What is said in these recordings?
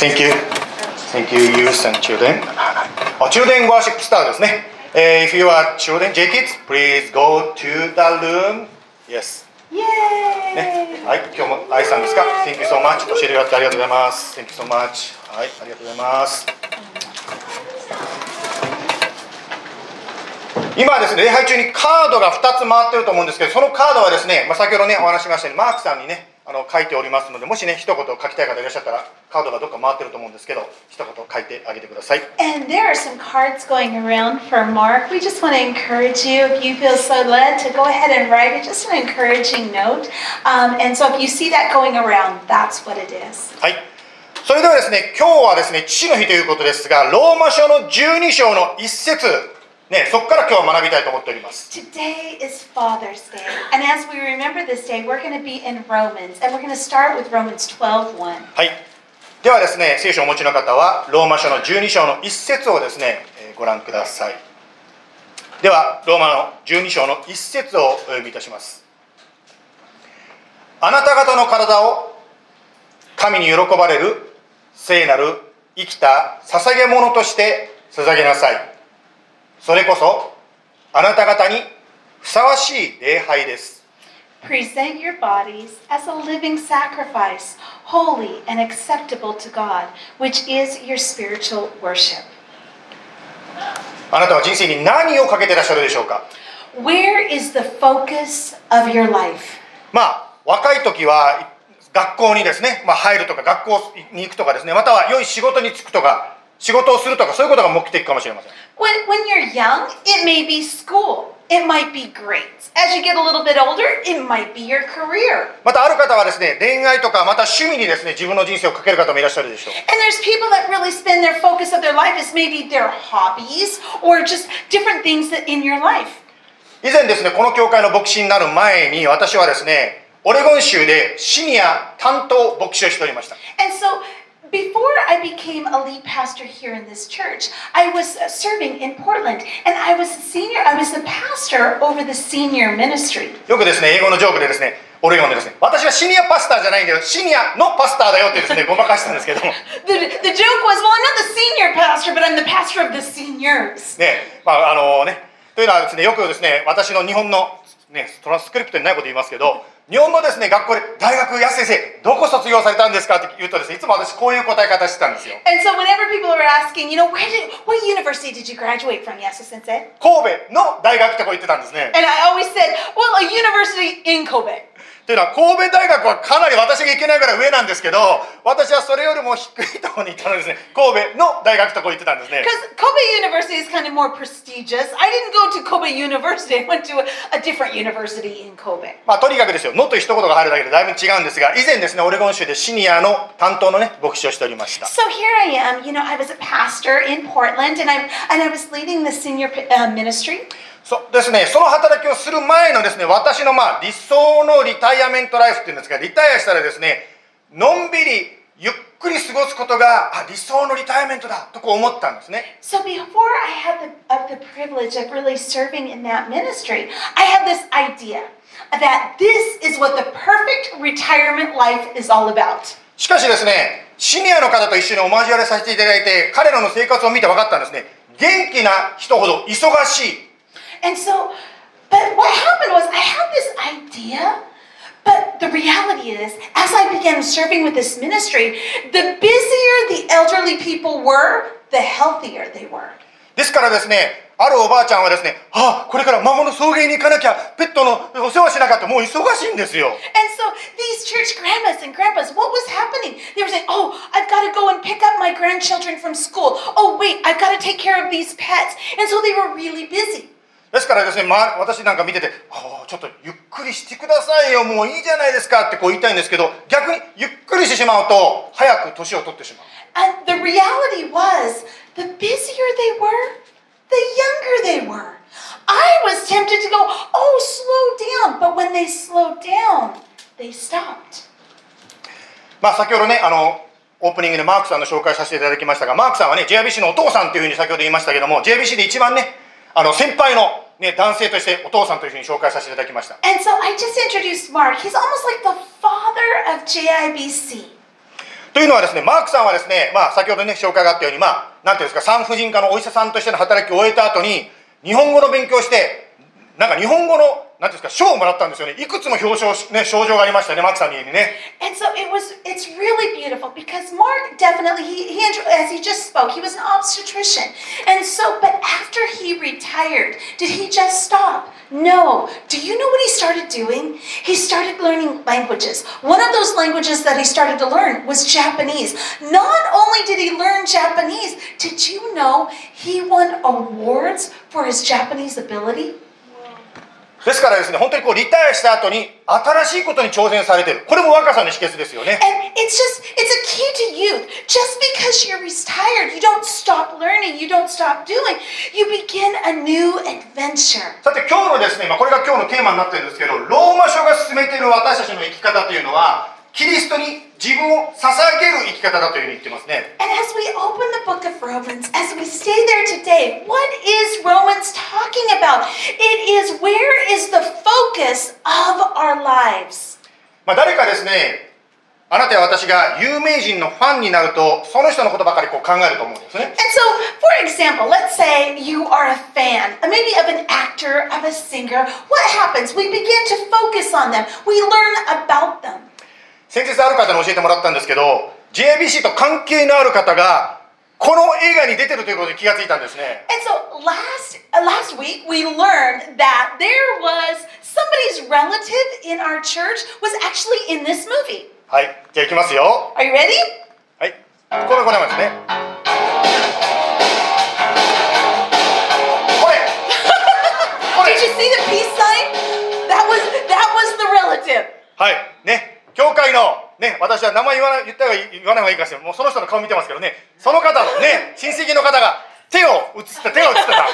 Thank you. Thank you, youth and children. あ、中電シップスターですね。え、If you are children, J-Kids, please go to the room. Yes. Yay! ね、はい、今日も愛さんですか Thank you so much. 教えてくだてありがとうございます。Thank you so much. はい、ありがとうございます。今ですね、礼拝中にカードが2つ回ってると思うんですけど、そのカードはですね、まあ、先ほどね、お話ししましたように、マークさんにね、あの書いておりますので、もしね、一言書きたい方いらっしゃったら、カードがどっか回ってると思うんですけど、一言書いてあげてください。And there are some cards going around for Mark. We just want to encourage you, if you feel so led, to go ahead and write it, just an encouraging note. Um, and so if you see that going around, that's what it is. はい。それではですね、今日はですね、父の日ということですが、ローマ書の12章の一節、ね、そこから今日は学びたいと思っております。Today is Father's Day. And as we remember this day, we're going to be in Romans. And we're going to start with Romans 12 1. はい。ではですね、聖書をお持ちの方は、ローマ書の12章の一節をですね、えーご覧ください。では、ローマの12章の一節をお読みいたします。あなた方の体を神に喜ばれる聖なる生きた捧げ物として捧げなさい。それこそあなた方にふさわしい礼拝です。Present your bodies as a living sacrifice, holy and acceptable to God, which is your spiritual worship. あなたは人生に何をかけてらっしゃるでしょうか Where is the focus of your life? まあ若い時は学校にですね、まあ、入るとか学校に行くとかですねまたは良い仕事に就くとか仕事をするとかそういうことが目的かもしれません When, when you're young, it may be school, it might be grades. As you get a little bit older, it might be your career. またある方はですね恋愛とかまた趣味にですね自分の人生をかける方もいらっしゃるでしょう And there's people that really spend their focus of their life as maybe their hobbies or just different things that in your life. 以前ですねこの教会の牧師になる前に私はですねオレゴン州でシニア担当牧師をしておりました And so before I became a lead pastor here in this church, I was uh, serving in Portland and I was a senior, I was the pastor over the senior ministry. よくですね英語のジョークでですねオレゴンでですね私はシニアパスターじゃないんだよシニアのパスターだよってですねごまかしたんですけども The, the joke was, well, I'm not the senior pastor, but I'm the pastor of the seniors. ねまああのねというのはですねよくですね私の日本の、 ね、トランスクリプトにないこと言いますけど日本のですね学校で大学安先生どこ卒業されたんですかって言うとですねいつも私こういう答え方してたんですよ And so whenever people were asking, you know, where did, what university did you graduate from? Yes, sensei. 神戸の大学ってこう言ってたんですね And I always said, well, a university in Kobe. というのは神戸大学はかなり私が行けないぐらい上なんですけど私はそれよりも低いところに行ったのですね神戸の大学とこう言ってたんですね Because Kobe University is kind of more prestigious. I didn't go to Kobe University. I went to a, different university in Kobe. まあとにかくですよ「の」という一言が入るだけでだいぶ違うんですが以前ですねオレゴン州でシニアの担当のね牧師をしておりました So here I am. You know, I was a pastor in Portland, and I and I was leading the senior uh, ministry. そうですね、その働きをする前のですね、私のまあ理想のリタイアメントライフっていうんですが、リタイアしたらですね、のんびりゆっくり過ごすことがあ理想のリタイアメントだとこう思ったんですね。So before I had the, of the privilege of really serving in that ministry, I had this idea that this is what the perfect retirement life is all about. しかしですね、シニアの方と一緒にお交わりさせていただいて、彼らの生活を見て分かったんですね。元気な人ほど忙しい。And so, but what happened was I had this idea, but the reality is, as I began serving with this ministry, the busier the elderly people were, the healthier they were. ですからですね、あるおばあちゃんはですね、あこれから孫の送迎に行かなきゃ、ペットのお世話しなきゃってもう忙しいんですよ。 And so these church grandmas and grandpas, what was happening? They were saying, Oh, I've got to go and pick up my grandchildren from school. Oh, wait, I've got to take care of these pets. And so they were really busy. ですからですね、まあ、私なんか見てて、ああちょっとゆっくりしてくださいよ、もういいじゃないですかってこう言いたいんですけど、逆にゆっくりしてしまうと、早く年を取ってしまう。And the reality was, the busier they were, the younger they were. I was tempted to go, oh, slow down. But when they slowed down, they stopped. まあ、先ほどね、あの、オープニングでマークさんの紹介させていただきましたが、マークさんはね、JIBC のお父さんというふうに先ほど言いましたけども、JIBC で一番ね、あの、先輩の、ね、男性としてお父さんというふうに紹介させていただきました。And so I just introduced Mark. He's almost like the father of JIBC. というのはですね、マークさんはですね、まあ、先ほどね、紹介があったように、まあ、なんていうんですか、産婦人科のお医者さんとしての働きを終えた後に、日本語の勉強をして、なんか日本語の、なんていうんですか、賞をもらったんですよね。いくつも表彰し、ね、賞状がありましたね、マークさんの家にね。 And so it was it's really beautiful because Mark definitely he, he as he just spoke, he was an obstetrician. And so but after he retired, did he just stop? No. Do you know what he started doing? He started learning languages. One of those languages that he started to learn was Japanese. Not only did he learn Japanese, did you know he won awards for his Japanese ability? ですからですね、本当にこう、リタイアした後に、新しいことに挑戦されてる。これも若さの秘訣ですよね。さて、今日のですね、これが今日のテーマになってるんですけど、ローマ書が進めている私たちの生き方というのは、キリストに自分を捧げる生き方だというふうに言ってますね。And as we open the book of Romans, as we stay there today, what is Romans talking about? It is where is the focus of our lives? まあ、誰かですね、あなたや私が有名人のファンになると、その人のことばかりこう考えると思うんですね。And so, for example, let's say you are a fan, uh, maybe of an actor, of a singer. What happens? We begin to focus on them. We learn about them. 先日ある方に教えてもらったんですけど、JBC と関係のある方が、この映画に出てるということに気がついたんですね。And so last uh, last week we learned that there was somebody's relative in our church was actually in this movie. はい、じゃあ行きますよ。Are you ready? はい、これこれですね。Did you see the peace sign? That was that was the relative. はい、ね、教会の、ね、私は名前言わない言った方がいい言わない方がいいかしら、もうその人の顔見てますけどね、その方のね、親戚の方が手を映った、手を映ってた。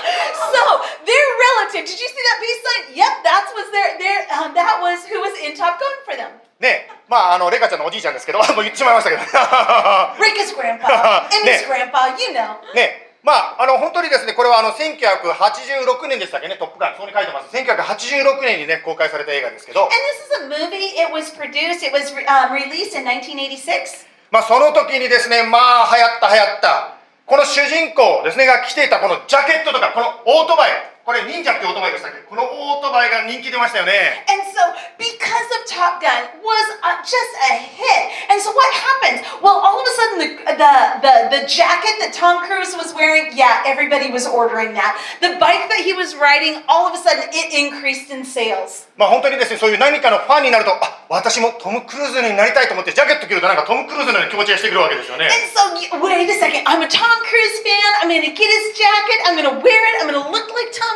So their relative. Did you see that peace sign? Yep, that was their their um, that was who was in Top Gun for them. ね、まあ、あの、レカちゃんのおじいちゃんですけど、もう言ってしまいましたけど。Rika's grandpa, Emmy's Ne. grandpa. You know. ね、まあ、あの、本当にですね、これはあの、1986年でしたっけね、トップガン、そこに書いてます。1986年にね、公開された映画ですけど、And this is a movie. It was produced. It was um, released in 1986. まあ、その時にですね、まあ、流行った流行った。この主人公ですね、が着ていたこのジャケットとか、このオートバイ。これ、忍者ってオートバイでしたっけこのオートバイが人気出ましたよね。And so, because of Top Gun was uh, just a hit, and so what happens? Well, all of a sudden, the, the the the jacket that Tom Cruise was wearing, yeah, everybody was ordering that. The bike that he was riding, all of a sudden, it increased in sales. まあ、本当にですね、そういう何かのファンになると、あ、私もトム・クルーズになりたいと思って、ジャケット着るとなんかトム・クルーズのような気持ちがしてくるわけですよね。And so, wait a second, I'm a Tom Cruise fan. I'm gonna get his jacket. I'm gonna wear it. I'm gonna look like Tom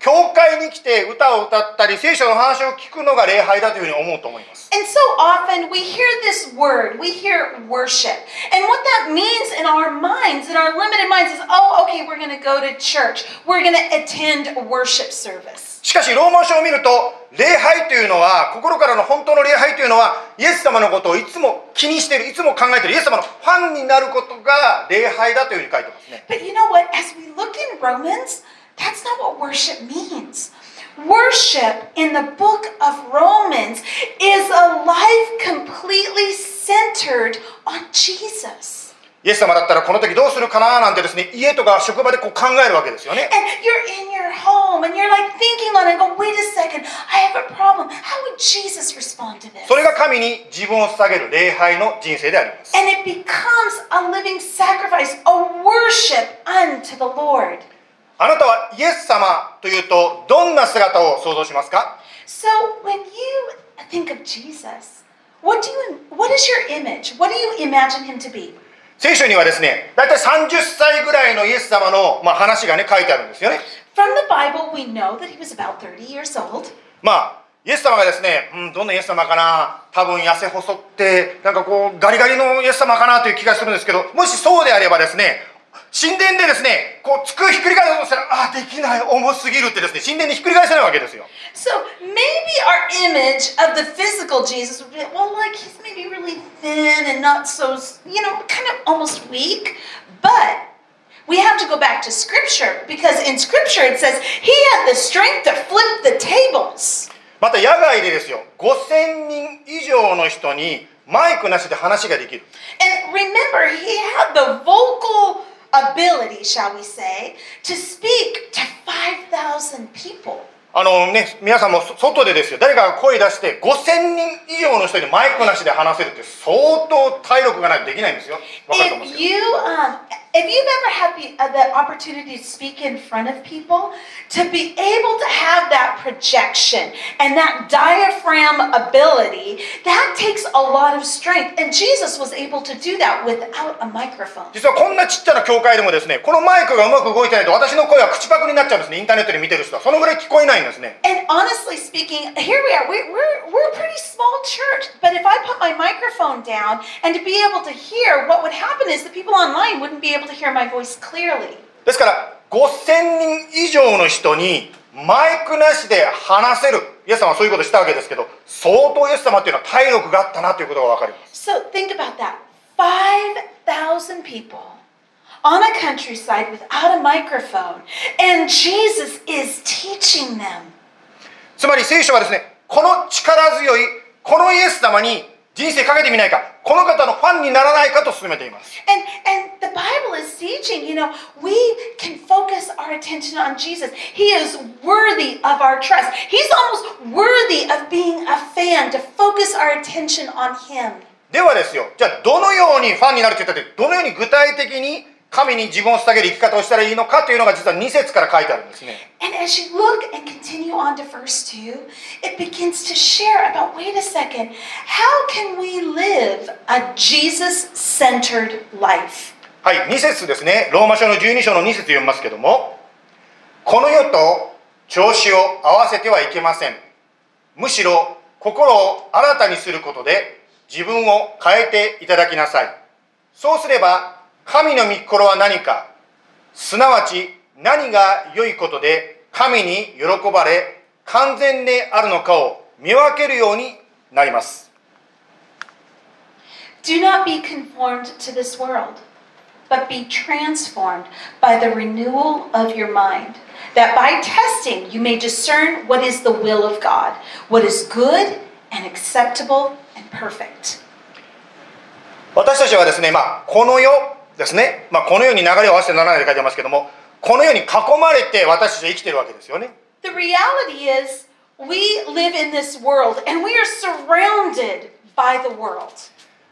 教会に来て歌を歌ったり、聖書の話を聞くのが礼拝だというふうに思うと思います。And so often we hear this word, we hear worship. And what that means in our minds, in our limited minds, is oh, okay, we're going to go to church, we're going to attend worship service. しかし、ローマ書を見ると、礼拝というのは、心からの本当の礼拝というのは、イエス様のことをいつも気にしている、いつも考えている、イエス様のファンになることが礼拝だというふうに書いてますね。But you know what? As we look in Romans, that's not what worship means. Worship in the book of Romans is a life completely centered on Jesus. イエス様だったらこの時どうするかななんてですね、家とか職場でこう考えるわけですよね。 And you're in your home and you're like thinking on it, go, wait a second, I have a problem. How would Jesus respond to this? それが神に自分を捧げる礼拝の人生であります。 And it becomes a living sacrifice, a worship unto the Lord. あなたはイエス様というとどんな姿を想像しますか？So when you think of Jesus, what do you what is your image? What do you imagine him to be? 聖書にはですね、だいたい30歳ぐらいのイエス様の、まあ、話がね、書いてあるんですよね。From the Bible, we know that he was about 30 years old. まあ、イエス様がですね、うん、どんなイエス様かな？多分痩せ細ってなんかこうガリガリのイエス様かなという気がするんですけどもしそうであればですね神殿でですねこうつくひっくり返そうとしたらあできない重すぎるってですね神殿にひっくり返せないわけですよ So maybe our image of the physical Jesus would be well, like he's maybe really thin and not so, you know, kind of almost weak. But we have to go back to Scripture because in Scripture it says he had the strength to flip the tables. また野外でですよ5000人以上の人にマイクなしで話ができる And remember, he had the vocal ability, shall we say, to speak to 5,000 people. あのね皆さんもそ外でですよ。誰かが声出して5000人以上の人にマイクなしで話せるって相当体力がないとできないんですよ。わかると思うんですけど you, um, if you've ever had the, uh, the opportunity to speak in front of people, to be able to have that projection and that diaphragm ability, that takes a lot of strength. And Jesus was able to do that without a microphone. 実はこんなちっちゃな教会でもですねこのマイクがうまく動いてないと私の声は口パクになっちゃうんですねインターネットで見てる人はそのぐらい聞こえないんですね And honestly speaking, here we are. We're, we're, we're a pretty small church. But if I put my microphone down and to be able to hear, what would happen is the people online wouldn't be able ですから、5000人以上の人にマイクなしで話せる、イエス様はそういうことしたわけですけど、相当イエス様というのは体力があったなということが分かります。Think about that. 5,000 people on a countryside without a microphone, and Jesus is teaching them. つまり聖書はですね、この力強い、このイエス様に、人生かけてみないかこの方のファンにならないかと進めています And, and the Bible is teaching, you know, we can focus our attention on Jesus. He is worthy of our trust. He's almost worthy of being a fan to focus our attention on Him. ではですよじゃあどのようにファンになるって言ったってどのように具体的に神に自分を捧げる生き方をしたらいいのかというのが実は2節から書いてあるんですね。And as you look and continue on to verse 2, it begins to share about wait a second, how can we live a Jesus centered life? はい2節ですね。ローマ書の12章の2節読みますけどもこの世と調子を合わせてはいけません。むしろ心を新たにすることで自分を変えていただきなさい。そうすれば神の御心は何かすなわち何が良いことで神に喜ばれ完全であるのかを見分けるようになります Do not be conformed to this world, but be transformed by the renewal of your mind, that by testing you may discern what is the will of God, what is good and acceptable and perfect. 私たちはですね、まあ、この世ですね、まあ、この世に流れを合わせてならないで書いてますけどもこの世に囲まれて私たちは生きてるわけですよね The reality is, we live in this world and we are surrounded by the world.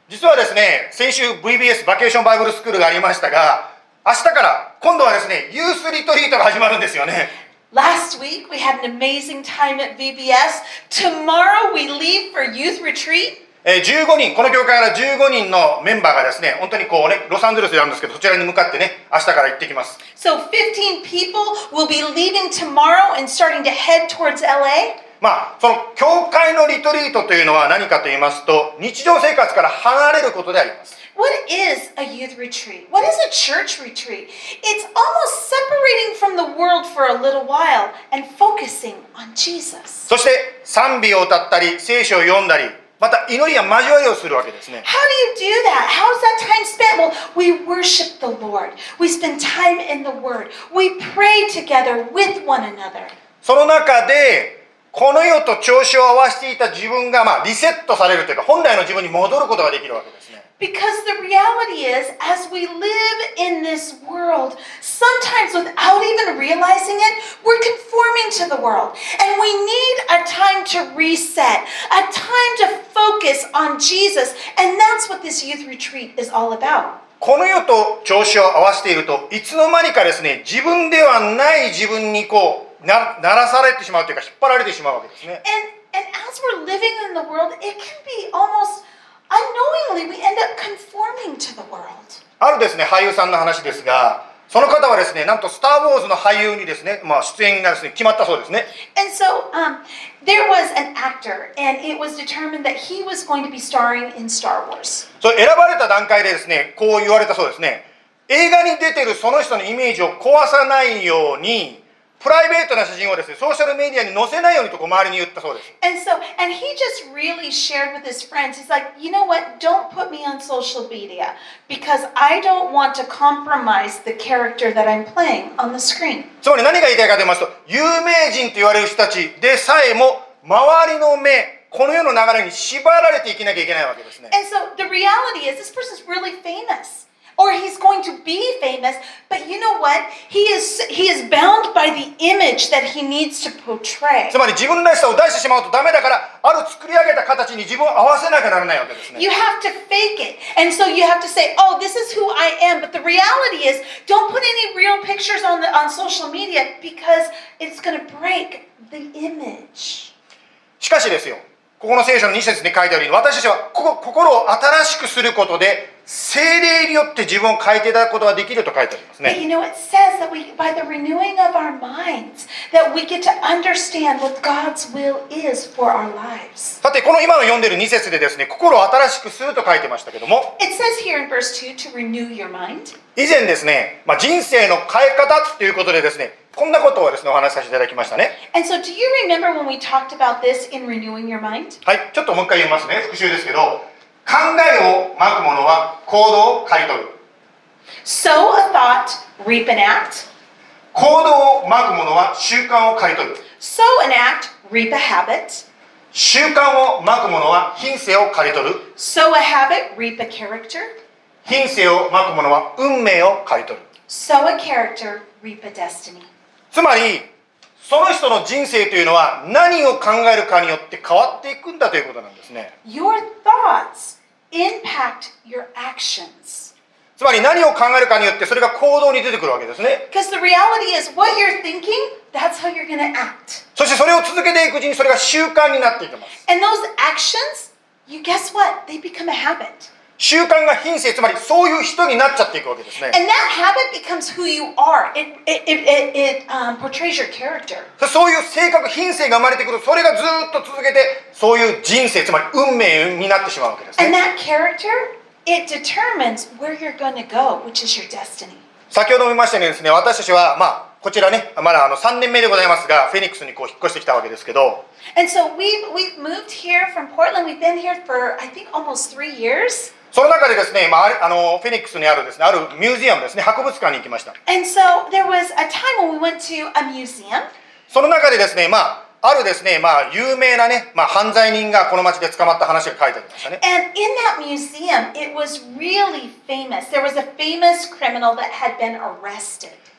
実はですね先週 VBS バケーションバイブルスクールがありましたが明日から今度はですねユースリトリートが始まるんですよね Last week we had an amazing time at VBS. Tomorrow we leave for youth retreat. えー15人この教会から15人のメンバーがですね本当にこうねロサンゼルスであるんですけどそちらに向かってね明日から行ってきます So 15 people will be leaving tomorrow and starting to head towards LA. まあその教会のリトリートというのは何かと言いますと日常生活から離れることであります What is a youth retreat? What is a church retreat? It's almost separating from the world for a little while and focusing on Jesus. そして賛美を歌ったり聖書を読んだりまた祈りや交わりをするわけですね How do you do that? How's that time spent? Well, we worship the Lord. We spend time in the Word. We pray together with one another. その中で この世と調子を合わせていた自分がまあリセットされるというか本来の自分に戻ることができるわけですね Because the reality is, as we live in this world, sometimes without even realizing it, we're conforming to the world. And we need a time to reset, a time to focus on Jesus. And that's what this youth retreat is all about. この世と調子を合わせているといつの間にかですね自分ではない自分にこうなならされてしまうというか引っ張られてしまうわけですね And, and as we're living in the world, it can be almost unknowingly, we end up conforming to the world. あるですね俳優さんの話ですがその方はですね、なんとスター・ウォーズの俳優にですね、まあ、出演がですね、決まったそうですね。And so um, there was an actor, and it was determined that he was going to be starring in Star Wars. そう選ばれた段階でですね、こう言われたそうですね。映画に出てるその人のイメージを壊さないように、プライベートな写真をですね、ソーシャルメディアに載せないようにとこう周りに言ったそうです。And so, and he just really shared with his friends. He's like, you know what? Don't put me on social media because I don't want to compromise the character that I'm playing on the screen. つまり何が言いたいかと言いますと、有名人と言われる人たちでさえも、周りの目、この世の流れに縛られていけなきゃいけないわけですね。And so the reality is, this person's really famous. Or he's going to be famous, but you know what? He is he is bound by the image that he needs to portray. つまり自分らしさを出してしまうとダメだから、ある作り上げた形に自分を合わせなきゃならないわけですね。 You have to fake it. And so you have to say, oh, this is who I am. But the reality is, don't put any real pictures on, the, on social media because it's going to break the image. しかしですよ、ここの聖書の2節に書いてあるように、私たちはここ心を新しくすることで、 精霊によって自分を変えていただくことができると書いてありますね。you know, it says that we, by the renewing of our minds, that we get to understand what God's will is for our lives. さて、この今の読んでる2節でですね、心を新しくすると書いてましたけども、It says here in verse 2 to renew your mind. 以前ですね、まあ、人生の変え方ということでですね、こんなことをですね、お話しさせていただきましたね。And so, do you remember when we talked about this in renewing your mind? はい、ちょっともう一回言いますね、復習ですけど、考えをまくものは行動を刈り取る。Sow a thought, reap an act. 行動をまくものは習慣を刈り取る。Sow an act, reap a habit. 習慣をまくものは品性を刈り取る。Sow a habit, reap a character. 品性をまくものは運命を刈り取る。Sow a character, reap a destiny. つまり、その人の人生というのは何を考えるかによって変わっていくんだということなんですね。Your thoughts impact your actions. つまり何を考えるかによってそれが行動に出てくるわけですね。Because the reality is, what you're thinking, that's how you're to act. そしてそれを続けていくうちにそれが習慣になっていきます。And those actions, you guess what? They become a habit. 習慣が品性、つまりそういう人になっちゃっていくわけですね。And that habit becomes who you are. It, it, it, it, um, portrays your character. そういう性格、品性が生まれてくる。それがずっと続けて、そういう人生、つまり運命になってしまうわけです And ね。that character, it determines where you're going to go, which is your destiny. 先ほども言いましたようにですね、私たちは、まあ、こちらね、まだあの3年目でございますが、フェニックスにこう引っ越してきたわけですけど、And so we've, we've moved here from Portland. We've been here for, I think, almost three years. その中でですね、まあ、あのフェニックスにあるですね、あるミュージアムですね、博物館に行きました。その中でですね、まあ、あるですね、まあ、有名なね、まあ、犯罪人がこの街で捕まった話が書いてありましたね。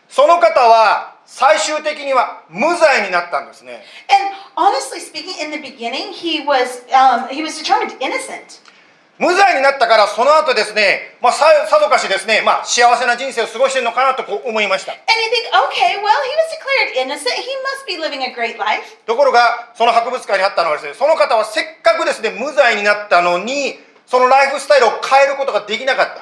その方は最終的には無罪になったんですね。無罪になったからその後ですね、まあ、さ,さぞかしですね、まあ、幸せな人生を過ごしているのかなと思いました。ところが、その博物館にあったのはですね、その方はせっかくですね、無罪になったのに、そのライフスタイルを変えることができなかった。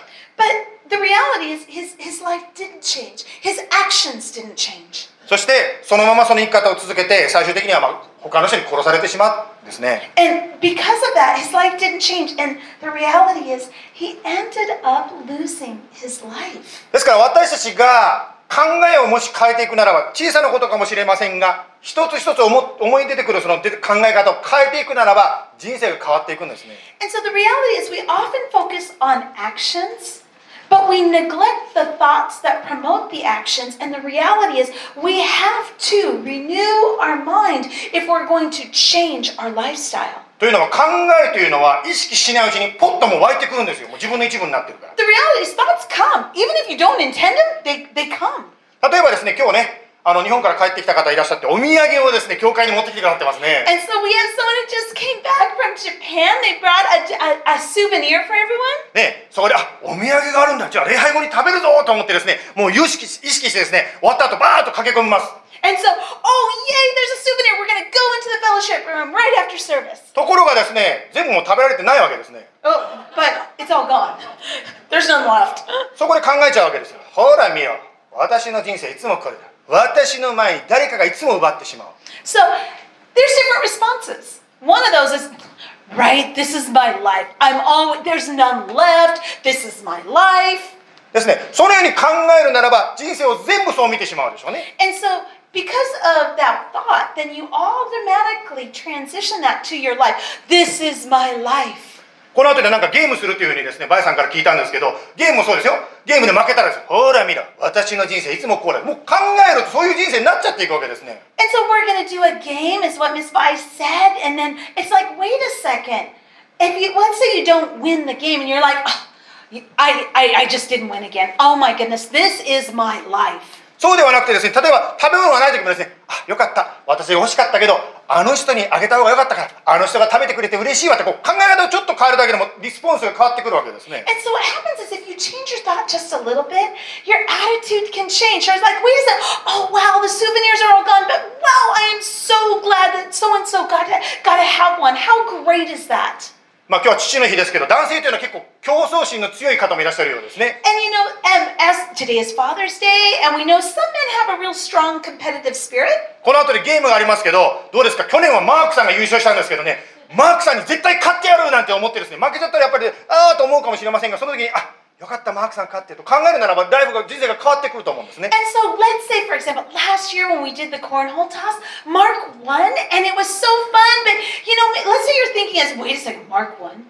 そして、そのままその生き方を続けて、最終的には、まあ、他の人に殺されてしまうんですね。And because of that, his life didn't change. And the reality is, he ended up losing his life. ですから私たちが考えをもし変えていくならば小さなことかもしれませんが一つ一つ思思い出てくるその考え方を変えていくならば人生が変わっていくんですね And so the reality is, we often focus on actions, but we neglect the thoughts that promote the actions. And the reality is, we have to renew our mind if we're going to change our lifestyle. というのは考えというのは意識しないうちにポッともう湧いてくるんですよもう自分の一部になってるから The reality is, thoughts come. Even if you don't intend them, they, they come. 例えばですね今日ね あの日本から帰ってきた方いらっしゃってお土産をですね教会に持ってきてくださってますね And so we have someone who just came back from Japan. They brought a, a, a souvenir for everyone. ね、そこで、あ、お土産があるんだ。じゃあ礼拝後に食べるぞと思ってですね、もう意識し意識してですね、終わった後バーッと駆け込みます。And so, oh, yay, there's a souvenir. We're going to go into the fellowship room right after service. ところがですね、全部もう食べられてないわけですね。Oh, but it's all gone. There's none left. そこで考えちゃうわけですよ。ほら見よ。私の人生いつもこれだ私の前に誰かがいつも奪ってしまう So there's different responses. One of those is, right, this is my life. I'm always, there's none left. This is my life. ですねそのように考えるならば人生を全部そう見てしまうでしょうね And so because of that thought, then you automatically transition that to your life. This is my life. この後でなんかゲームするっていうふうにですねバイさんから聞いたんですけどゲームもそうですよゲームで負けたらですよほら見ろ私の人生いつもこうだもう考えるとそういう人生になっちゃっていくわけですね And so we're going to do a game, is what Miss Vi said. And then it's like, wait a second. If you, let's say you don't win the game and you're like, "Oh, I, I, I just didn't win again. Oh my goodness, this is my life. そうではなくてですね例えば食べ物がない時もですねあよかった私欲しかったけどあの人にあげた方がよかったからあの人が食べてくれて嬉しいわってこう考え方をちょっと変えるだけでもリスポンスが変わってくるわけですね And so what happens is if you change your thought just a little bit, your attitude can change. So it's like, wait a second, oh wow, the souvenirs are all gone, but wow, I am so glad that so and so got to, got to have one. How great is that? まあ今日は父の日ですけど男性というのは結構競争心の強い方もいらっしゃるようですね。And you know, um, as today is Father's Day, and we know some men have a real strong competitive spirit. この後でゲームがありますけどどうですか？去年はマークさんが優勝したんですけどね。マークさんに絶対勝ってやるなんて思ってですね負けちゃったらやっぱりああと思うかもしれませんがその時にあよかったマークさん勝ってと考えるならばだいぶ人生が変わってくると思うんですね And so let's say, for example, last year when we did the cornhole toss, Mark won, and it was so fun. But you know, let's say you're thinking as, wait a second, Mark won.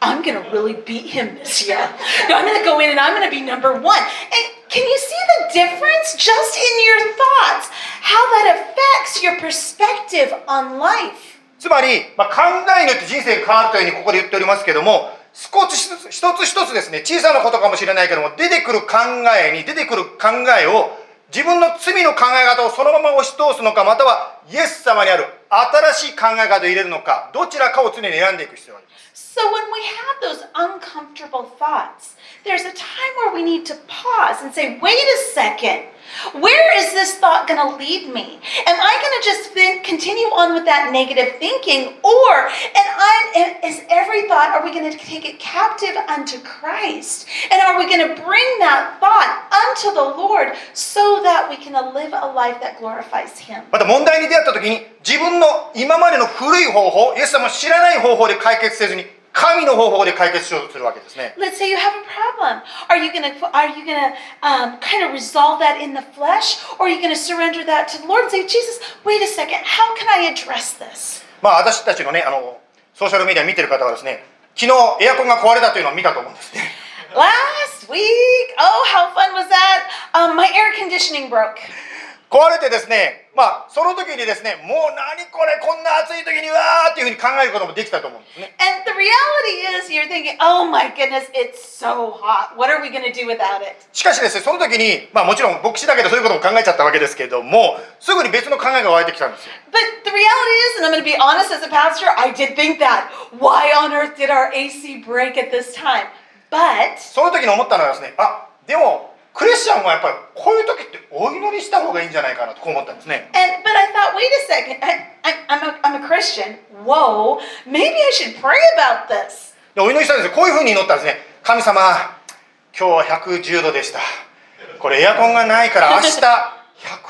I'm gonna really beat him this year. I'm gonna go in and I'm gonna be number one. And can you see the difference just in your thoughts? How that affects your perspective on life. つまり、まあ、考えによって人生が変わるというふうにここで言っておりますけども少しずつ一つ一つですね小さなことかもしれないけども出てくる考えに出てくる考えを自分の罪の考え方をそのまま押し通すのかまたはイエス様にある新しい考え方を入れるのかどちらかを常に選んでいく必要があります So when we have those uncomfortable thoughts, there's a time where we need to pause and say, wait a second. Where is this thought going to lead me? Am I going to just think, continue on with that negative thinking, or and I is every thought? Are we going to take it captive unto Christ, and are we going to bring that thought unto the Lord so that we can live a life that glorifies Him? また問題に出会った時に自分の今までの古い方法イエス様の知らない方法で解決せずに 神の方法で解決しようとするわけですね Let's say you have a problem. Are you gonna are you gonna um, kind of resolve that in the flesh, or are you gonna surrender that to the Lord and say, Jesus, wait a second, how can I address this? まあ私たちのねあのソーシャルメディア見てる方はですね昨日エアコンが壊れたというのを見たと思うんですね Last week, oh, how fun was that? Um, my air conditioning broke. 壊れてですねまあその時にですねもう何これこんな暑い時にわーっていうふうに考えることもできたと思うんですね And the reality is, you're thinking, oh my goodness, it's so hot. What are we gonna do without it? しかしですねその時にまあもちろん牧師だけどそういうことも考えちゃったわけですけどもすぐに別の考えが湧いてきたんですよ But the reality is, and I'm going to be honest as a pastor, I did think that. Why on earth did our AC break at this time? But その時に思ったのはですねあでもクリスチャンはやっぱりこういう時ってお祈りした方がいいんじゃないかなとこう思ったんですね。And but I thought, wait a second, I, I, I'm, a, I'm a Christian. Whoa, maybe I should pray about this. でお祈りしたんですよ。こういうふうに祈ったんですね。神様今日は110度でした。これエアコンがないから 明日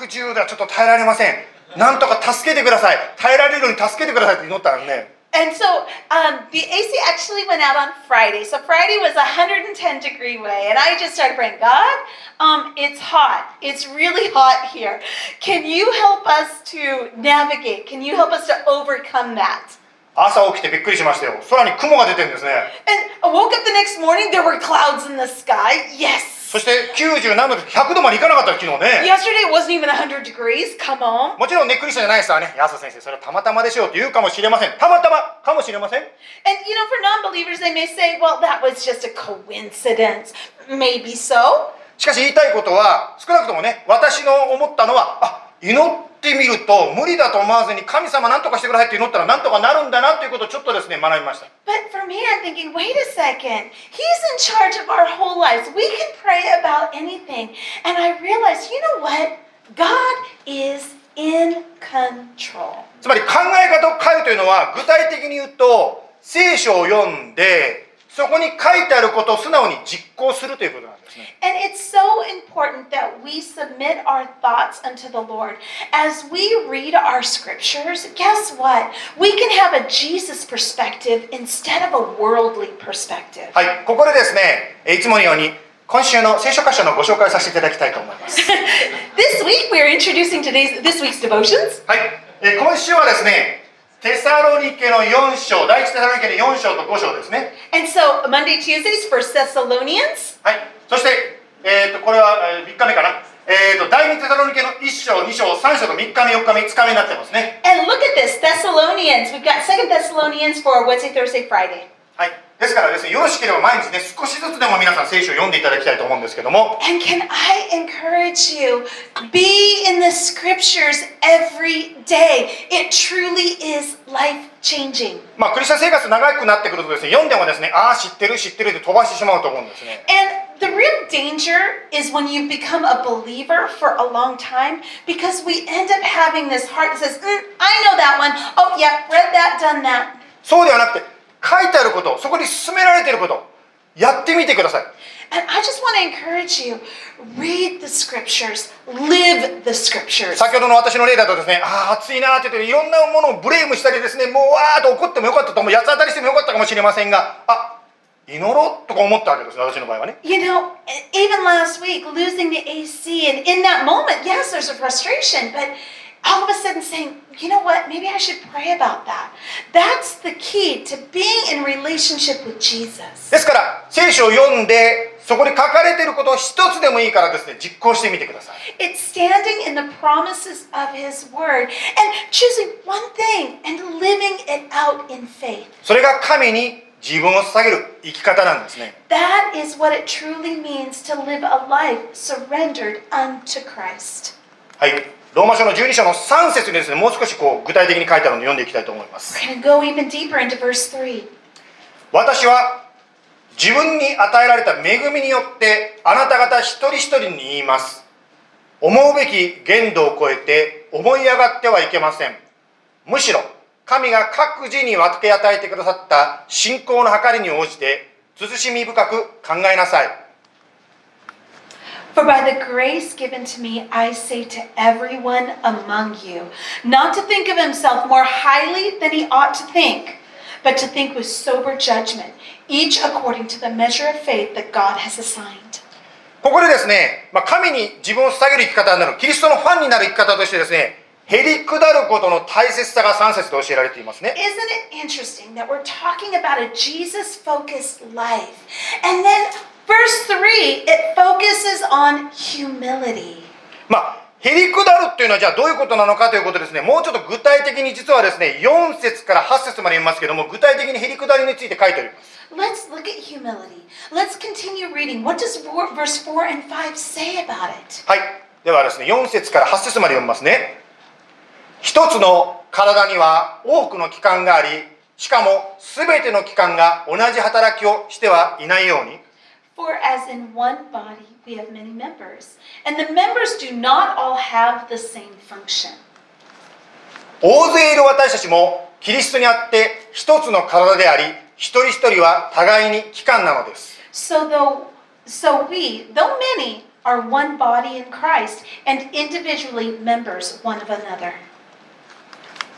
110度はちょっと耐えられません。なんとか助けてください。耐えられるように助けてくださいって祈ったんですね And so um, the AC actually went out on Friday. So Friday was 110 degree way, and I just started praying, God, um, it's hot. It's really hot here. Can you help us to navigate? Can you help us to overcome that? 朝起きてびっくりしましたよ空に雲が出てるんですね And I woke up the next morning, there were clouds in the sky. Yes. そして90何度で100度までいかなかった昨日ね Yesterday wasn't even 100 degrees. Come on. もちろんねクリスチャンじゃない人はね安田先生それはたまたまでしょうって言うかもしれませんたまたまかもしれません And you know, for non-believers, they may say, "Well, that was just a coincidence." Maybe so. しかし言いたいことは少なくともね私の思ったのはあ祈ってみると無理だと思わずに神様何とかしてくださいって祈ったら何とかなるんだなっていうことをちょっとですね学びました But for me, I'm thinking, wait a second. He's in charge of our whole lives. We can pray about anything. And I realized, you know what? God is in control. つまり考え方を変えるというのは具体的に言うと聖書を読んでそこに書いてあることを素直に実行するということなんですね。And it's so important that we submit our thoughts unto the Lord. As we read our scriptures, guess what? We can have a Jesus perspective instead of a worldly perspective. はい、ここでですね、えいつものように今週の聖書箇所のご紹介をさせていただきたいと思います。 this week we are introducing today's this week's devotions. はい、えー今週はですね、テサロニケの4章、第一テサロニケの4章と5章ですね。 And so Monday, Tuesdays, First Thessalonians, はい、 そして、えー、とこれは、え3日目かな。えー、と第二テサロニケの1章、2章、3章と3日目、4日目、5日目になってますね。and look at this Thessalonians. We've got Second Thessalonians for Wednesday, Thursday, Friday. はい、ですからですね、よろしければ毎日ね、少しずつでも皆さん聖書を読んでいただきたいと思うんですけども、And can I encourage you, be in the scriptures every day. It truly is life changing. まあ、クリスチャン生活長くなってくるとですね、読んでもですね、ああ、知ってる、知ってるって飛ばしてしまうと思うんですね。And the real danger is when you become a believer for a long time because we end up having this heart that says, "Mm, I know that one. Oh, yeah, read that, done that. そうではなくて、書いてあること、そこに進められていること、やってみてください。And I just want to encourage you read the scriptures, live the scriptures. 先ほどの私の例だとですね、ああ、暑いなーって言って、いろんなものをブレームしたりですね、もうわーっと怒ってもよかったと思う、八つ当たりしてもよかったかもしれませんが、あ祈ろうとか思ったわけです、私の場合はね。You know, e- even last week, losing the AC, and in that moment, yes, there's a frustration, but all of a sudden saying, you know what, maybe I should pray about that. That's the key to being in relationship with Jesus. ですから、聖書を読んで、そこに書かれていることを一つでもいいからですね、実行してみてください。 It's standing in the promises of His Word and choosing one thing and living it out in faith. それが神に自分を捧げる生き方なんですね。 That is what it truly means to live a life surrendered unto Christ. はい。 ローマ書の12章の3節にですね、もう少しこう具体的に書いてあるのを読んでいきたいと思います。We're going to go even deeper into verse 3. 私は自分に与えられた恵みによってあなた方一人一人に言います思うべき限度を超えて思い上がってはいけませんむしろ神が各自に分け与えてくださった信仰の計りに応じて慎み深く考えなさい For by the grace given to me, I say to everyone among you, not to think of himself more highly than he ought to think, but to think with sober judgment, each according to the measure of faith that God has assigned. ここでですね、まあ、神に自分を捧げる生き方になるキリストのファンになる生き方としてですねへりくだることの大切さが3節で教えられていますね Isn't it interesting that we're talking about a Jesus focused life? And then verse 3, it focuses on humility. まあ、へりくだるっていうのはじゃあどういうことなのかということですね、もうちょっと具体的に実はですね、4節から8節まで読みますけども、具体的にへりくだりについて書いております。Let's look at humility. Let's continue reading. What does verse 4 and 5 say about it? はい。ではですね、4節から8節まで読みますね。一つの体には多くの器官があり、しかも全ての器官が同じ働きをしてはいないように、For as in one body we have many members, and the members do not all have the same function. 大勢いる私たちもキリストにあって一つの体であり、一人一人は互いに器官なのです。So though so we, though many, are one body in Christ and individually members one of another.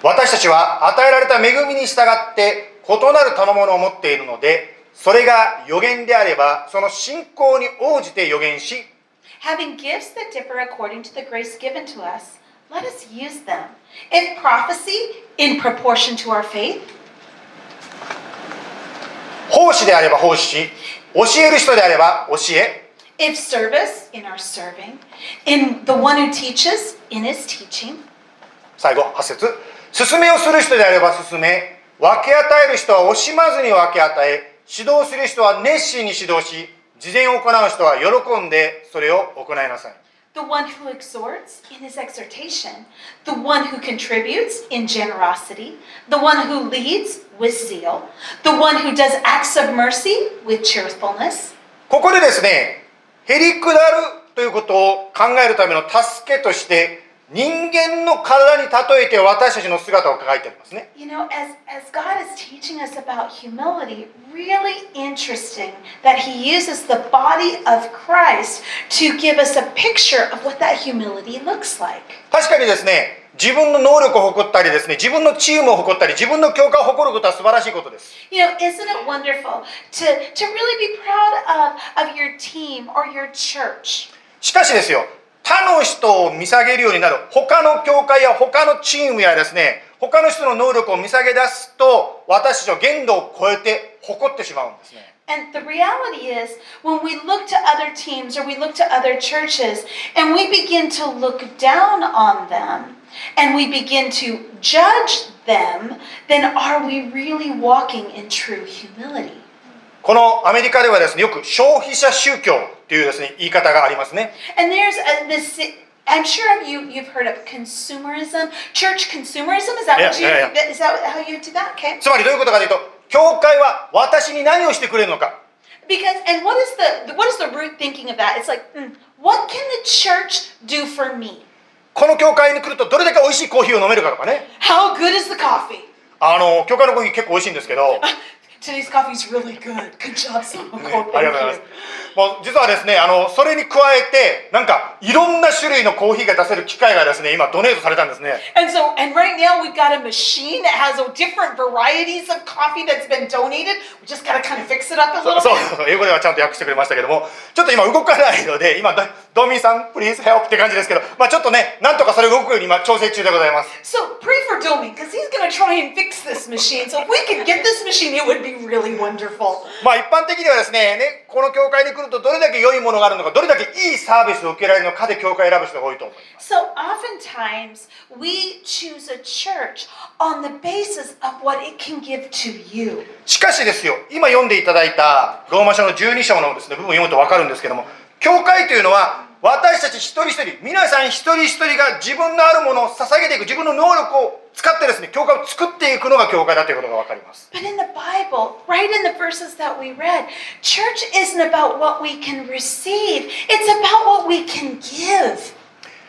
私たちは与えられた恵みに従って異なる賜物を持っているのでそれが予言であればその信仰に応じて予言し Having gifts that differ according to the grace given to us, let us use them. If prophecy, in proportion to our faith. 奉仕であれば奉仕し教える人であれば教え If service, in our serving. In the one who teaches, in his teaching. 最後8節勧めをする人であれば勧め分け与える人は惜しまずに分け与え指導する人は熱心に指導し事前を行う人は喜んでそれを行いなさい The one who exhorts in his exhortation, the one who contributes in generosity, the one who leads with zeal, the one who does acts of mercy with cheerfulness. ここでですね、へりくだるということを考えるための助けとして、人間の体に例えて私たちの姿を描いてありますね You know, as, as God is teaching us about humility, really interesting that He uses the body of Christ to give us a picture of what that humility looks like. 確かにですね自分の能力を誇ったりですね自分のチームを誇ったり自分の教会を誇ることは素晴らしいことです You know, isn't it wonderful to, to really be proud of, of your team or your church? しかしですよ他の人を見下げるようになる他の教会や他のチームやですね他の人の能力を見下げ出すと私たちは限度を超えて誇ってしまうんですね And the reality is, when we look to other teams or we look to other churches and we begin to look down on them and we begin to judge them, then are we really walking in true humility? このアメリカではですねよく消費者宗教というですね言い方がありますね And there's a, this. I'm sure you you've heard of consumerism, church consumerism. Is that what you? Yeah, yeah, Is that how you do that? Okay. つまりどういうことかというと教会は私に何をしてくれるのか Because and what is the what is the root thinking of that? It's like, mm, what can the church do for me? この教会に来るとどれだけ美味しいコーヒーを飲めるかとかね How good is the coffee? あの教会のコーヒー結構美味しいんですけど Today's coffee is really good. Good job, Sam. ねありがとうございます。もう実はですね、あのそれに加えて、なんかいろんな種類のコーヒーが出せる機械がですね、今ドネートされたんですね。And so, and right now we've got a machine that has different varieties of coffee that's been donated. We just gotta kind of fix it up a little そう英語ではちゃんと訳してくれましたけども、ちょっと今動かないので、今ドドミンさん、please help って感じですけど、まあちょっとね、なんとかそれ動くように今調整中でございます。So pray for Domi because he's gonna try and fix this machine. So if we could get this machine, it would be really wonderful. まあ一般的にはですねね、この教会に来るとどれだけ良いものがあるのか、どれだけいいサービスを受けられるのかで教会を選ぶ人が多いと思います。So oftentimes we choose a church on the basis of what it can give to you. しかしですよ、今読んでいただいたローマ書の12章のですね、部分を読むと分かるんですけども、教会というのは私たち一人一人、皆さん一人一人が自分のあるものを捧げていく、自分の能力を使ってですね、教会を作っていくのが教会だということが分かります。But in the Bible, right in the verses that we read, church isn't about what we can receive, it's about what we can give.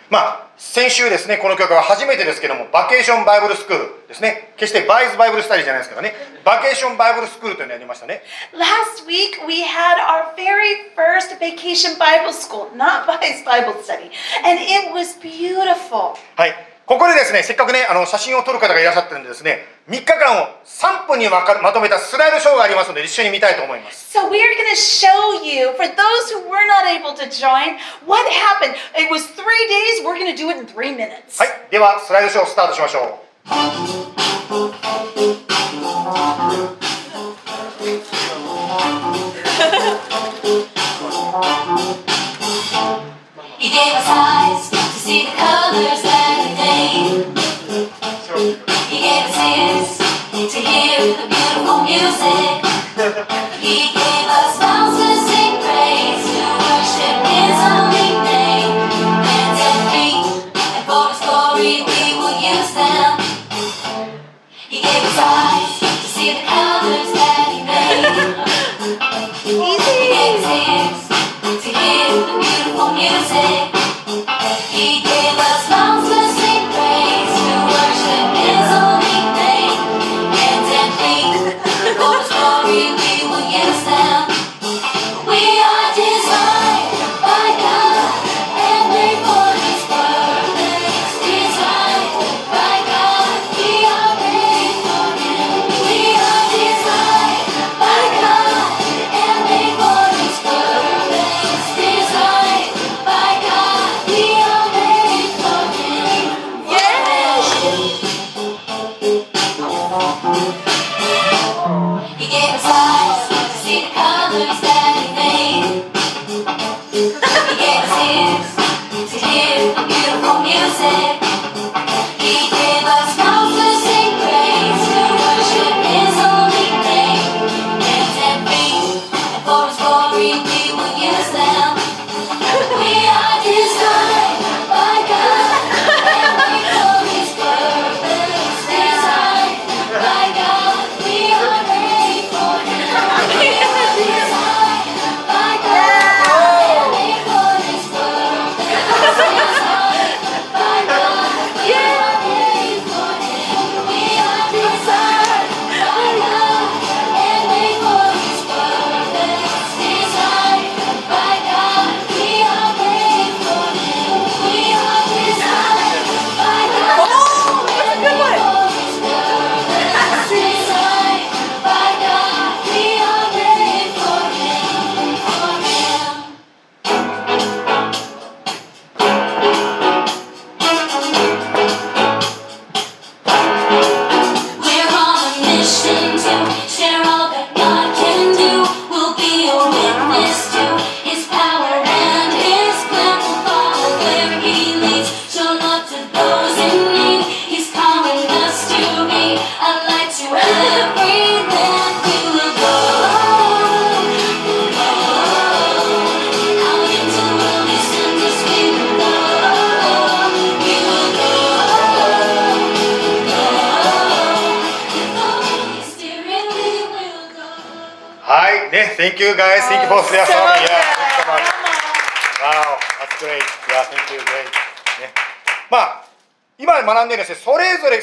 まあ、先週ですね、この教会は初めてですけども、バケーションバイブルスクールですね、決してバイズバイブルスタディじゃないですけどね、バケーションバイブルスクールというのをやりましたね。Last week, we had our very first vacation Bible school, not Vice Bible study, and it was beautiful. はい。ここでですね、せっかくね、あの写真を撮る方がいらっしゃってるんでですね、3日間を3分にまかまとめたスライドショーがありますので、一緒に見たいと思います。So we are going to show you, for those who were not able to join, what happened. It was three days. We're going to do it in three minutes. はい。では、スライドショースタートしましょう。He gave us eyes to see the colors that to hear the beautiful music. He gave us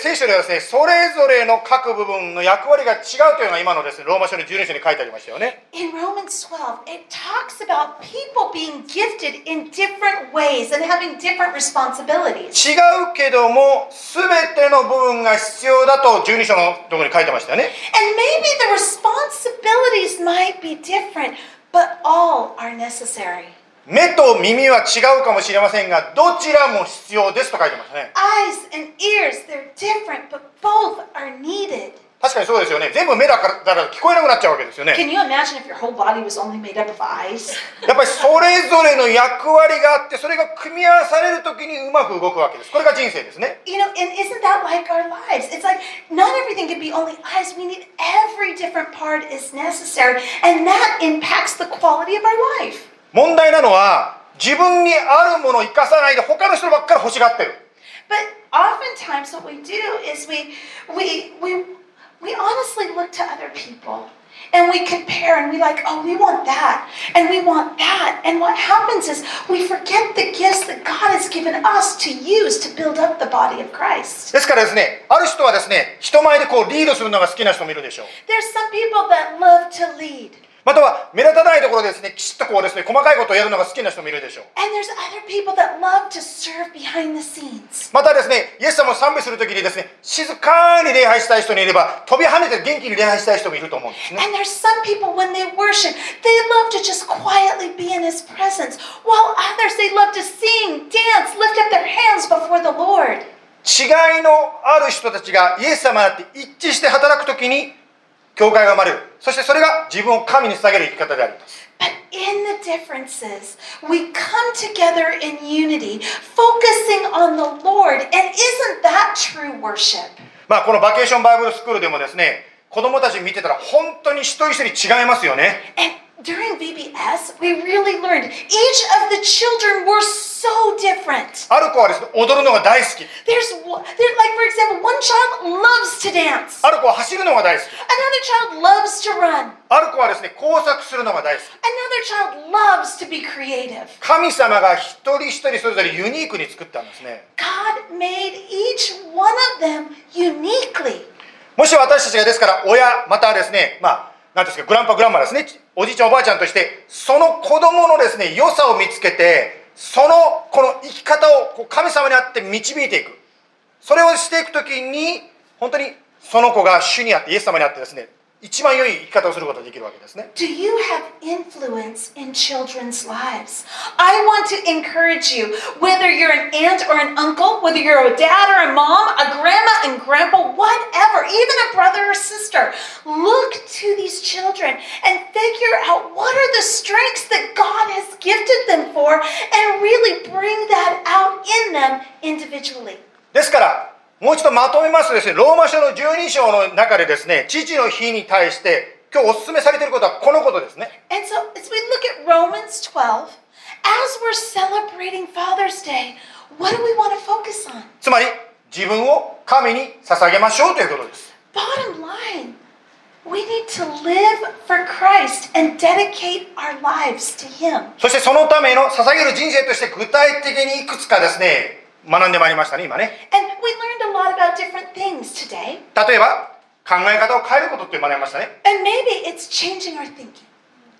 聖書ではですねそれぞれの各部分の役割が違うというのが今のですねローマ書の12章に書いてありましたよね In Romans 12, it talks about people being gifted in different ways and having different responsibilities. 違うけども全ての部分が必要だと12章のところに書いてましたよね And maybe the responsibilities might be different, but all are necessary. 目と耳は違うかもしれませんがどちらも必要ですと書いてましたね Eyes and ears, they're different, but both are needed. 確かにそうですよね全部目だからだから聞こえなくなっちゃうわけですよね Can you imagine if your whole body was only made up of eyes? やっぱりそれぞれの役割があってそれが組み合わされる時にうまく動くわけですこれが人生ですね You know, and isn't that like our lives? It's like not everything can be only eyes. We need every different part is necessary, and that impacts the quality of our life. 問題なのは自分にあるものを生かさないで他の人ばっかり欲しがってる But oftentimes, what we do is we we we we honestly look to other people. And we compare and we like, oh, we want that, and we want that. And what happens is we forget the gifts that God has given us to use to build up the body of Christ. ですからですねある人はですね人前でこうリードするのが好きな人もいるでしょう There's some people that love to lead. または目立たないところで,すねきちっとこうですね細かいことをやるのが好きな人もいるでしょう。またですねイエス様を賛美するときにですね静かに礼拝したい人にいれば飛び跳ねて元気に礼拝したい人もいると思うに静かに礼拝したい人にいれば飛び跳ねて元気に礼拝したい人もいると思うんですね違いのある人たちがイエス様って一致して働くときに教会が生まれるそしてそれが自分を神に捧げる生き方であります But in the differences, we come together in unity, focusing on the Lord. And isn't that true worship? まあこのバケーションバイブルスクールでもですね子供たち見てたら本当に一人一人違いますよね And during VBS, we really learned each of the children were so different. ある子はですね踊るのが大好き There's, one- there, like for example, one child loves to dance. ある子は走るのが大好き Another child loves to run. ある子はですね工作するのが大好き Another child loves to be creative. 神様が一人一人それぞれユニークに作ったんですね God made each one of them uniquely. もし私たちがですから親またはですねまあ 何ですかグランパグランマですね。おじいちゃんおばあちゃんとしてその子供のですね良さを見つけてそのこの生き方を神様にあって導いていく。それをしていく時に本当にその子が主にあってイエス様にあってですね一番良い生き方をすることができるわけですね Do you have influence in children's lives? I want to encourage you, whether you're an aunt or an uncle, whether you're a dad or a mom, a grandma and grandpa, whatever, even a brother or sister, look to these children and figure out what are the strengths that God has gifted them for and really bring that out in them individually. ですから もう一度まとめますとですねローマ書の12章の中でですね父の日に対して今日お勧めされていることはこのことですね And so, as we look at Romans 12, as we're celebrating Father's Day, what do we want to focus on? つまり自分を神に捧げましょうということです Bottom line, we need to live for Christ and dedicate our lives to Him. そしてそのための捧げる人生として具体的にいくつかですね学んでまいりましたね今ね And we learned a lot about different things today. 例えば考え方を変えることって学びましたね And maybe it's changing our thinking.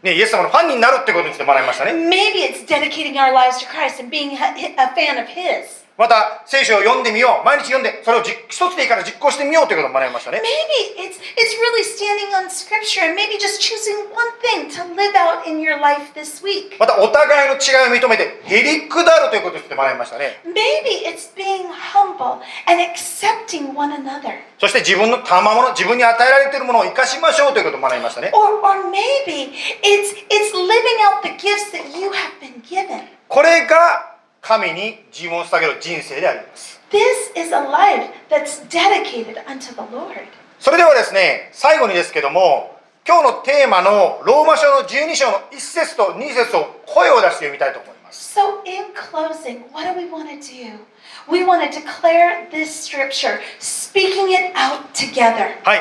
ねイエス様のファンになるってことについて学びましたね Maybe it's dedicating our lives to Christ and being a fan of His. また聖書を読んでみよう毎日読んでそれをじ一つでいいから実行してみようということを学びましたね Maybe it's it's really standing on scripture and maybe just choosing one thing to live out in your life this week. またお互いの違いを認めてへりくだるということについて学びましたね Maybe it's being humble and accepting one another. そして自分の賜物自分に与えられているものを生かしましょうということを学びましたね Or or maybe it's it's living out the gifts that you have been given. これが神に自問したげる人生であります。それではですね、最後にですけども、今日のテーマのローマ書の12章の1節と2節を声を出して読みたいと思います。はい。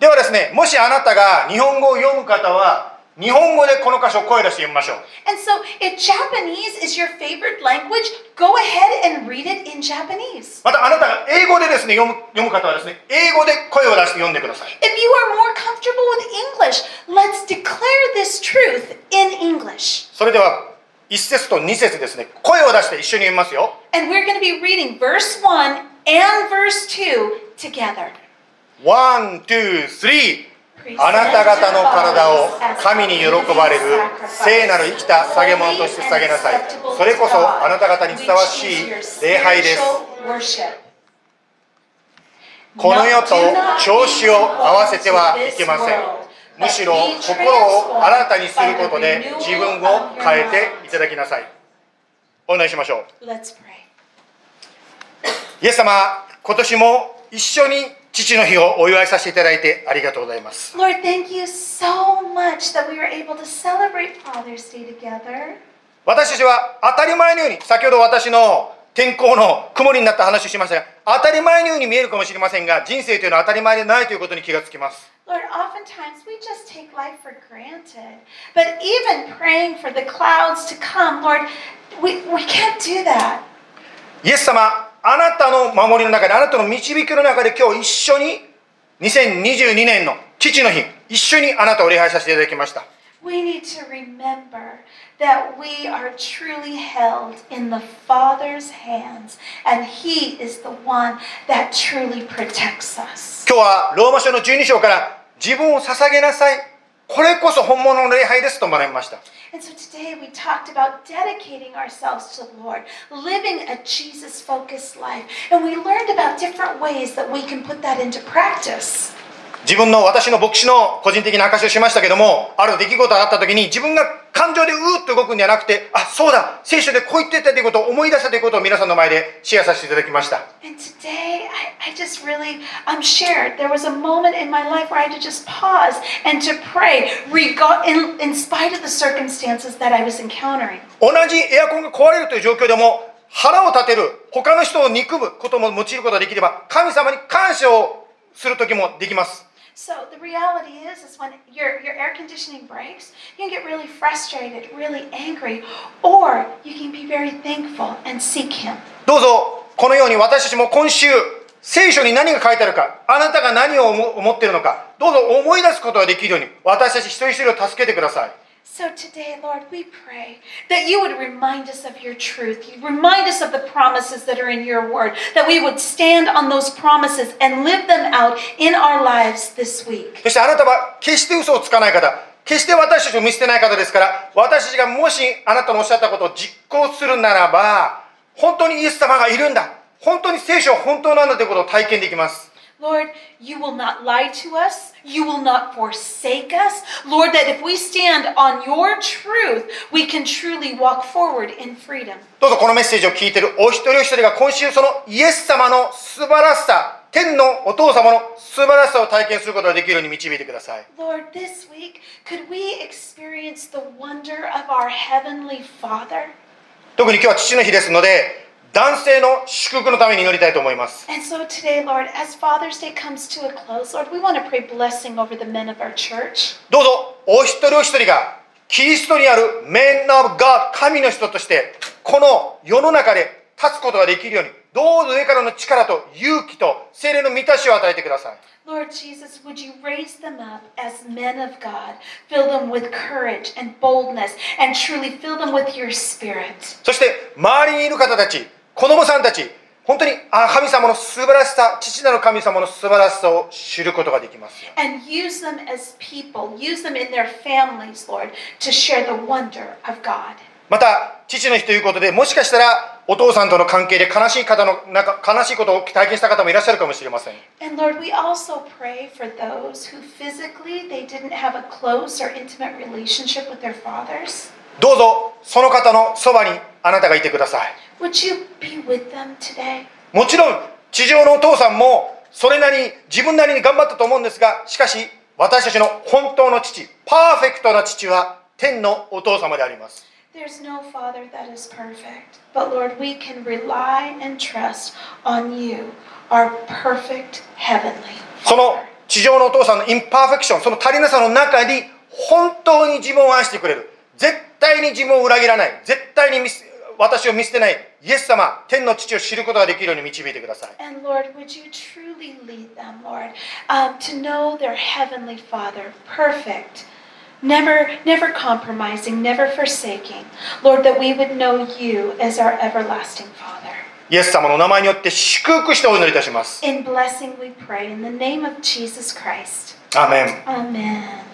ではですね、もしあなたが日本語を読む方は、日本語でこの箇所を声を出して読みましょう And so, if Japanese is your favorite language, go ahead and read it in Japanese. またあなたが英語でですね読む読む方はですね英語で声を出して読んでください If you are more comfortable with English, let's declare this truth in English. それでは1節と2節ですね声を出して一緒に読みますよ And we're going to be reading verse 1 and verse 2 together. One, two, three あなた方の体を神に喜ばれる聖なる生きた捧げ物として捧げなさい。それこそあなた方にふさわしい礼拝です。この世と調子を合わせてはいけません。むしろ心を新たにすることで自分を変えていただきなさい。お願いしましょう.イエス様今年も一緒に父の日をお祝いさせていただいてありがとうございます Lord, thank you so much that we were able to celebrate Father's Day together. 私たちは当たり前のように先ほど私の天候の曇りになった話をしましたが当たり前のように見えるかもしれませんが人生というのは当たり前でないということに気がつきます Lord, oftentimes we just take life for granted. But even praying for the clouds to come, Lord, we, we can't do that. イエス様あなたの守りの中であなたの導きの中で今日一緒に2022年の父の日一緒にあなたを礼拝させていただきました We need to remember that we are truly held in the Father's hands, and He is the one that truly protects us. 今日はローマ書の12章から自分を捧げなさいこれこそ本物の礼拝ですと学びました And so today we talked about dedicating ourselves to the Lord, living a Jesus focused life, and we learned about different ways that we can put that into practice. 自分の私の牧師の個人的な証しをしましたけどもある出来事があった時に自分が感情でうーっと動くんじゃなくてあそうだ聖書でこう言ってたということを思い出したということを皆さんの前でシェアさせていただきました And today, I, I just really um, shared. There was a moment in my life where I had to just pause and to pray, rega- in, in spite of the circumstances that I was encountering. 同じエアコンが壊れるという状況でも腹を立てる他の人を憎むことも用いることができれば神様に感謝をする時もできます So the reality is, is when your, your air conditioning breaks, you can get really frustrated, really angry, or you can be very thankful and seek Him. どうぞこのように私たちも今週聖書に何が書いてあるかあなたが何を思思っているのかどうぞ思い出すことができるように私たち一人一人を助けてください So today, Lord, we pray that you would remind us of your truth. You remind us of the promises that are in your word, that we would stand on those promises and live them out in our lives this week. そしてあなたは決して嘘をつかない方決して私たちを見捨てない方ですから私たちがもしあなたのおっしゃったことを実行するならば本当にイエス様がいるんだ本当に聖書は本当なんだということを体験できます Lord, you will not lie to us. You will not forsake us. Lord, that if we stand on your truth, we can truly walk forward in freedom. どうぞこのメッセージを聞いているお一人お一人が今週そのイエス様の素晴らしさ天のお父様の素晴らしさを体験することができるように導いてください Lord, this week, could we experience the wonder of our Heavenly Father? 特に今日は父の日ですので 男性の祝福のために祈りたいと思います And so today, Lord, as Father's Day comes to a close, Lord, we want to pray blessing over the men of our church. どうぞお一人お一人がキリストにある Men of God 神の人としてこの世の中で立つことができるようにどうぞ上からの力と勇気と精霊の満たしを与えてください Lord Jesus, would you raise them up as men of God? Fill them with courage and boldness, and truly fill them with your spirit. そして周りにいる方たち子供さんたち、本当にあ神様の素晴らしさ、父なる神様の素晴らしさを知ることができます。また、父の日ということで、もしかしたらお父さんとの関係で悲しい,方のなんか悲しいことを体験した方もいらっしゃるかもしれません。どうぞ、その方のそばにあなたがいてください。Would you be with them today? もちろん地上のお父さんもそれなりに自分なりに頑張ったと思うんですがしかし私たちの本当の父パーフェクトな父は天のお父様であります There's no father that is perfect, but Lord, we can rely and trust on you, our perfect heavenly その.地上のお父さんのインパーフェクションその足りなさの中に本当に自分を愛してくれる絶対に自分を裏切らない絶対に私を見捨てないイエス様天の父を知ることができるように導いてください And Lord, would you truly lead them, Lord, um, to know their heavenly Father, perfect, never, never compromising, never forsaking. Lord, that we would know you as our everlasting Father. イエス様の名前によって祝福してお祈りいたします In blessing we pray in the name of Jesus Christ. アーメン Amen.